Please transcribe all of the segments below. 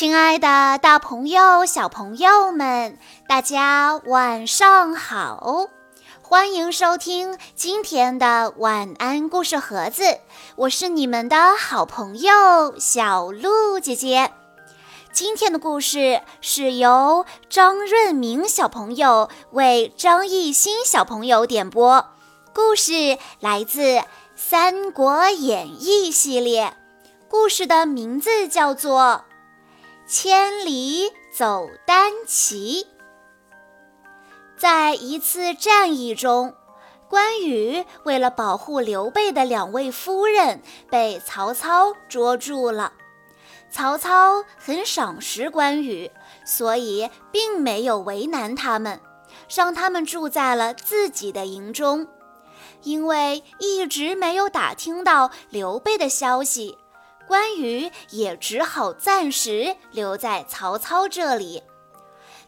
亲爱的，大朋友、小朋友们，大家晚上好！欢迎收听今天的晚安故事盒子，我是你们的好朋友小鹿姐姐。今天的故事是由张润明小朋友为张艺兴小朋友点播，故事来自《三国演义》系列，故事的名字叫做。千里走单骑。在一次战役中，关羽为了保护刘备的两位夫人，被曹操捉住了。曹操很赏识关羽，所以并没有为难他们，让他们住在了自己的营中。因为一直没有打听到刘备的消息。关羽也只好暂时留在曹操这里。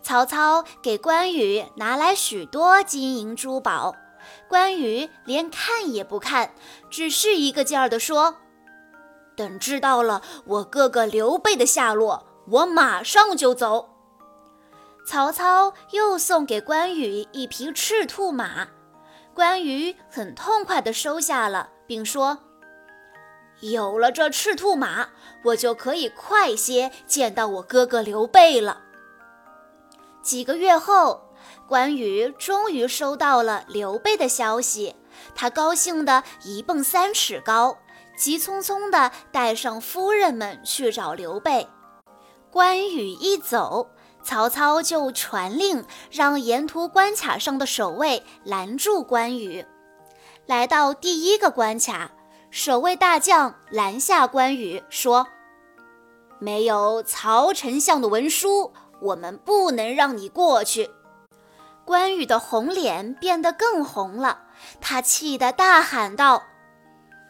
曹操给关羽拿来许多金银珠宝，关羽连看也不看，只是一个劲儿地说：“等知道了我哥哥刘备的下落，我马上就走。”曹操又送给关羽一匹赤兔马，关羽很痛快地收下了，并说。有了这赤兔马，我就可以快些见到我哥哥刘备了。几个月后，关羽终于收到了刘备的消息，他高兴得一蹦三尺高，急匆匆地带上夫人们去找刘备。关羽一走，曹操就传令让沿途关卡上的守卫拦住关羽。来到第一个关卡。守卫大将拦下关羽，说：“没有曹丞相的文书，我们不能让你过去。”关羽的红脸变得更红了，他气得大喊道：“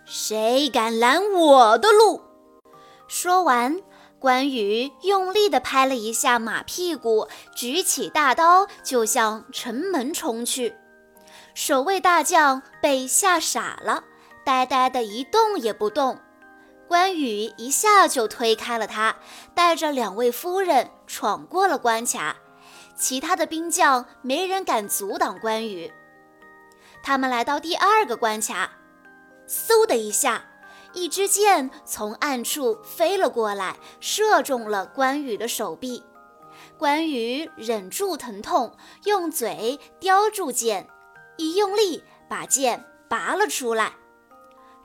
谁敢拦我的路？”说完，关羽用力地拍了一下马屁股，举起大刀就向城门冲去。守卫大将被吓傻了。呆呆的一动也不动，关羽一下就推开了他，带着两位夫人闯过了关卡。其他的兵将没人敢阻挡关羽。他们来到第二个关卡，嗖的一下，一支箭从暗处飞了过来，射中了关羽的手臂。关羽忍住疼痛，用嘴叼住箭，一用力把箭拔了出来。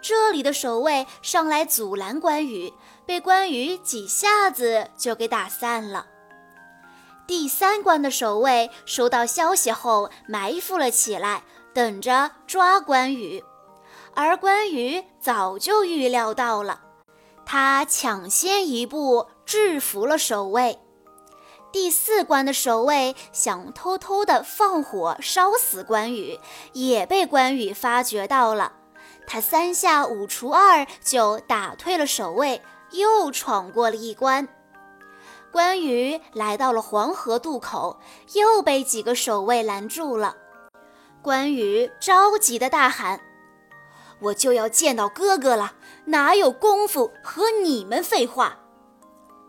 这里的守卫上来阻拦关羽，被关羽几下子就给打散了。第三关的守卫收到消息后埋伏了起来，等着抓关羽。而关羽早就预料到了，他抢先一步制服了守卫。第四关的守卫想偷偷的放火烧死关羽，也被关羽发觉到了。他三下五除二就打退了守卫，又闯过了一关。关羽来到了黄河渡口，又被几个守卫拦住了。关羽着急的大喊：“我就要见到哥哥了，哪有功夫和你们废话？”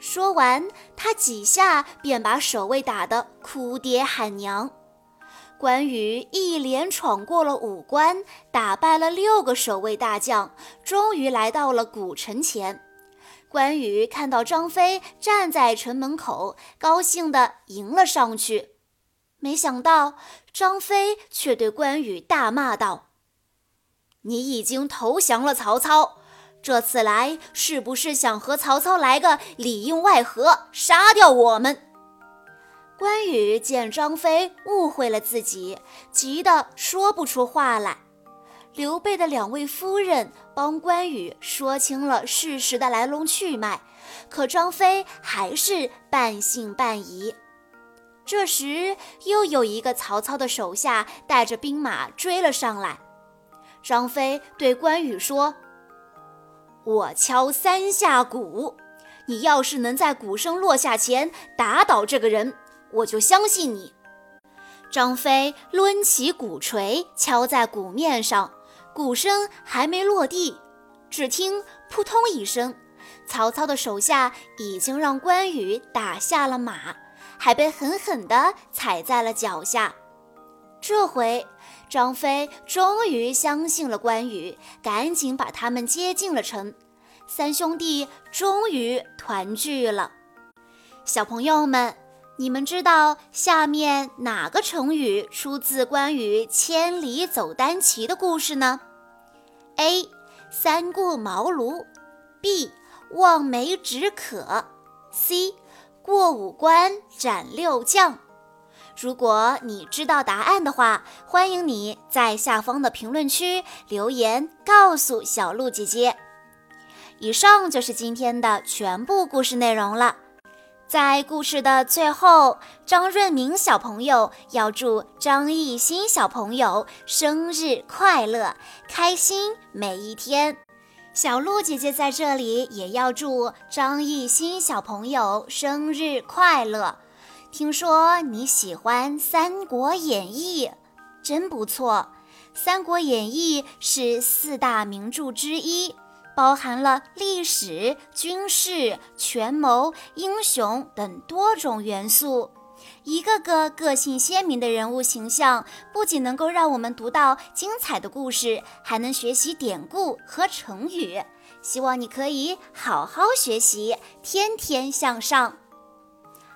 说完，他几下便把守卫打得哭爹喊娘。关羽一连闯过了五关，打败了六个守卫大将，终于来到了古城前。关羽看到张飞站在城门口，高兴地迎了上去。没想到张飞却对关羽大骂道：“你已经投降了曹操，这次来是不是想和曹操来个里应外合，杀掉我们？”关羽见张飞误会了自己，急得说不出话来。刘备的两位夫人帮关羽说清了事实的来龙去脉，可张飞还是半信半疑。这时，又有一个曹操的手下带着兵马追了上来。张飞对关羽说：“我敲三下鼓，你要是能在鼓声落下前打倒这个人。”我就相信你。张飞抡起鼓槌，敲在鼓面上，鼓声还没落地，只听扑通一声，曹操的手下已经让关羽打下了马，还被狠狠地踩在了脚下。这回，张飞终于相信了关羽，赶紧把他们接进了城。三兄弟终于团聚了。小朋友们，你们知道下面哪个成语出自关于千里走单骑的故事呢？A. 三顾茅庐，B. 望梅止渴，C. 过五关斩六将。如果你知道答案的话，欢迎你在下方的评论区留言告诉小鹿姐姐。以上就是今天的全部故事内容了。在故事的最后，张润明小朋友要祝张艺兴小朋友生日快乐，开心每一天。小鹿姐姐在这里也要祝张艺兴小朋友生日快乐。听说你喜欢《三国演义》，真不错，《三国演义》是四大名著之一。包含了历史、军事、权谋、英雄等多种元素，一个个个性鲜明的人物形象，不仅能够让我们读到精彩的故事，还能学习典故和成语。希望你可以好好学习，天天向上。